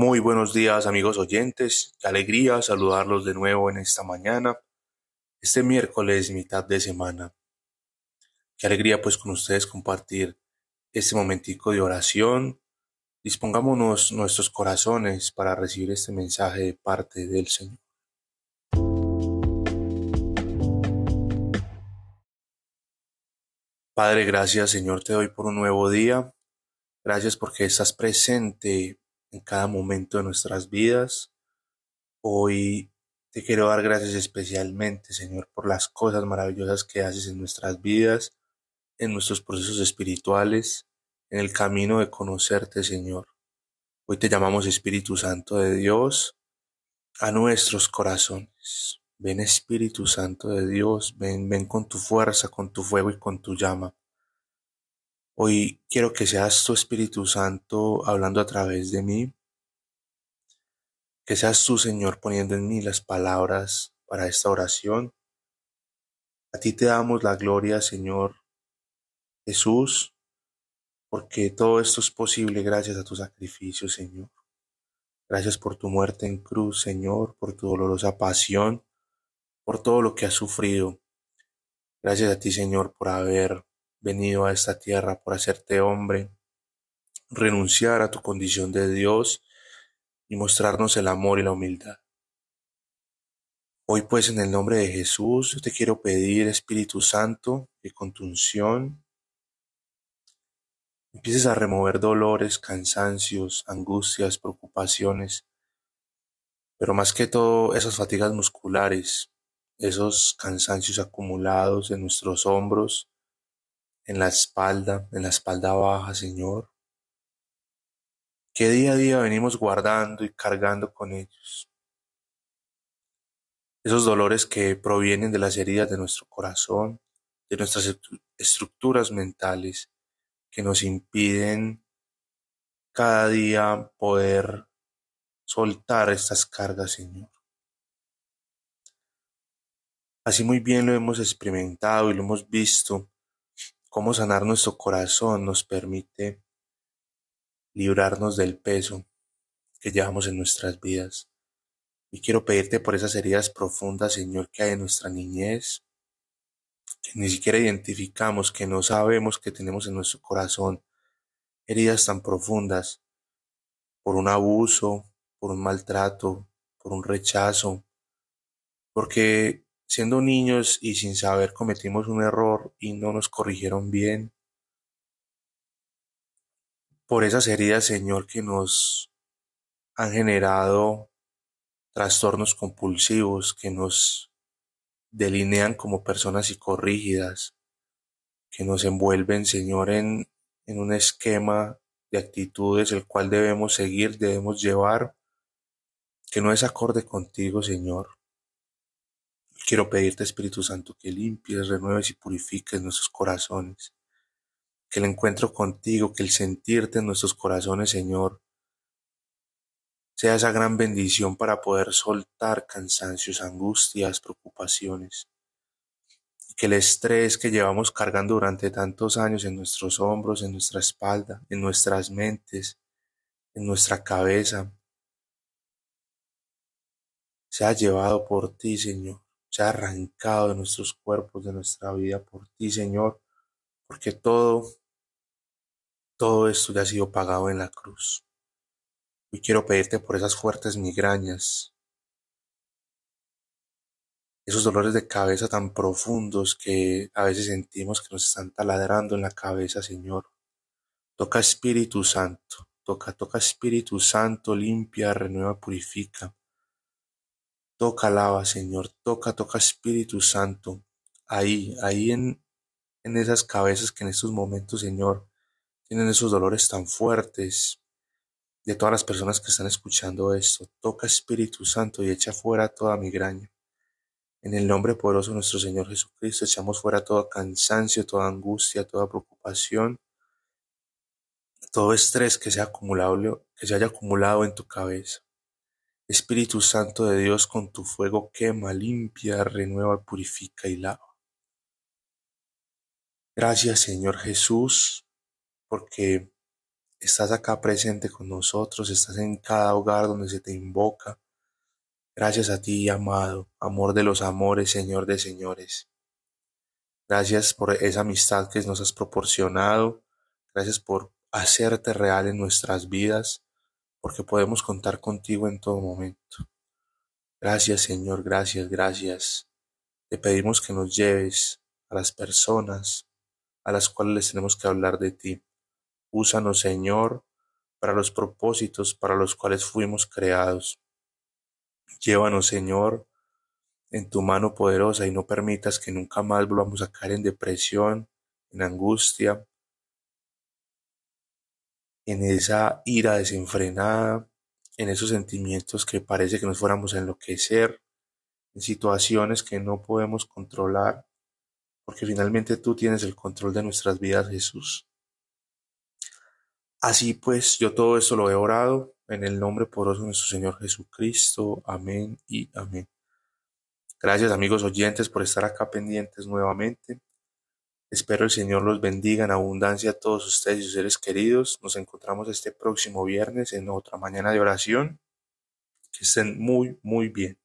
Muy buenos días amigos oyentes, qué alegría saludarlos de nuevo en esta mañana, este miércoles mitad de semana. Qué alegría pues con ustedes compartir este momentico de oración. Dispongámonos nuestros corazones para recibir este mensaje de parte del Señor. Padre, gracias Señor, te doy por un nuevo día. Gracias porque estás presente en cada momento de nuestras vidas. Hoy te quiero dar gracias especialmente, Señor, por las cosas maravillosas que haces en nuestras vidas, en nuestros procesos espirituales, en el camino de conocerte, Señor. Hoy te llamamos Espíritu Santo de Dios a nuestros corazones. Ven Espíritu Santo de Dios, ven, ven con tu fuerza, con tu fuego y con tu llama. Hoy quiero que seas tu Espíritu Santo hablando a través de mí, que seas tú, Señor, poniendo en mí las palabras para esta oración. A ti te damos la gloria, Señor Jesús, porque todo esto es posible gracias a tu sacrificio, Señor. Gracias por tu muerte en cruz, Señor, por tu dolorosa pasión por todo lo que has sufrido. Gracias a ti, Señor, por haber venido a esta tierra, por hacerte hombre, renunciar a tu condición de Dios y mostrarnos el amor y la humildad. Hoy pues en el nombre de Jesús te quiero pedir, Espíritu Santo, que con tu unción empieces a remover dolores, cansancios, angustias, preocupaciones, pero más que todo esas fatigas musculares, esos cansancios acumulados en nuestros hombros, en la espalda, en la espalda baja, Señor, que día a día venimos guardando y cargando con ellos. Esos dolores que provienen de las heridas de nuestro corazón, de nuestras estructuras mentales, que nos impiden cada día poder soltar estas cargas, Señor. Así muy bien lo hemos experimentado y lo hemos visto, cómo sanar nuestro corazón nos permite librarnos del peso que llevamos en nuestras vidas. Y quiero pedirte por esas heridas profundas, Señor, que hay en nuestra niñez, que ni siquiera identificamos, que no sabemos que tenemos en nuestro corazón, heridas tan profundas por un abuso, por un maltrato, por un rechazo, porque Siendo niños y sin saber cometimos un error y no nos corrigieron bien. Por esas heridas, Señor, que nos han generado trastornos compulsivos que nos delinean como personas psicorrígidas, que nos envuelven, Señor, en, en un esquema de actitudes el cual debemos seguir, debemos llevar, que no es acorde contigo, Señor. Quiero pedirte, Espíritu Santo, que limpies, renueves y purifiques nuestros corazones. Que el encuentro contigo, que el sentirte en nuestros corazones, Señor, sea esa gran bendición para poder soltar cansancios, angustias, preocupaciones. que el estrés que llevamos cargando durante tantos años en nuestros hombros, en nuestra espalda, en nuestras mentes, en nuestra cabeza, sea llevado por ti, Señor ha arrancado de nuestros cuerpos, de nuestra vida por ti, Señor, porque todo, todo esto ya ha sido pagado en la cruz. Y quiero pedirte por esas fuertes migrañas, esos dolores de cabeza tan profundos que a veces sentimos que nos están taladrando en la cabeza, Señor. Toca Espíritu Santo, toca, toca Espíritu Santo, limpia, renueva, purifica. Toca, alaba, Señor, toca, toca Espíritu Santo, ahí, ahí en, en esas cabezas que en estos momentos, Señor, tienen esos dolores tan fuertes de todas las personas que están escuchando esto. Toca Espíritu Santo y echa fuera toda migraña. En el nombre poderoso de nuestro Señor Jesucristo echamos fuera todo cansancio, toda angustia, toda preocupación, todo estrés que se, que se haya acumulado en tu cabeza. Espíritu Santo de Dios, con tu fuego quema, limpia, renueva, purifica y lava. Gracias Señor Jesús, porque estás acá presente con nosotros, estás en cada hogar donde se te invoca. Gracias a ti, amado, amor de los amores, Señor de señores. Gracias por esa amistad que nos has proporcionado. Gracias por hacerte real en nuestras vidas, porque podemos contar contigo en todo momento. Gracias, Señor, gracias, gracias. Te pedimos que nos lleves a las personas a las cuales les tenemos que hablar de ti. Úsanos, Señor, para los propósitos para los cuales fuimos creados. Llévanos, Señor, en tu mano poderosa y no permitas que nunca más volvamos a caer en depresión, en angustia, en esa ira desenfrenada, en esos sentimientos que parece que nos fuéramos a enloquecer, en situaciones que no podemos controlar, porque finalmente tú tienes el control de nuestras vidas, Jesús. Así pues, yo todo esto lo he orado en el nombre poderoso de nuestro Señor Jesucristo. Amén y amén. Gracias amigos oyentes por estar acá pendientes nuevamente. Espero el Señor los bendiga en abundancia a todos ustedes y sus seres queridos. Nos encontramos este próximo viernes en otra mañana de oración. Que estén muy, muy bien.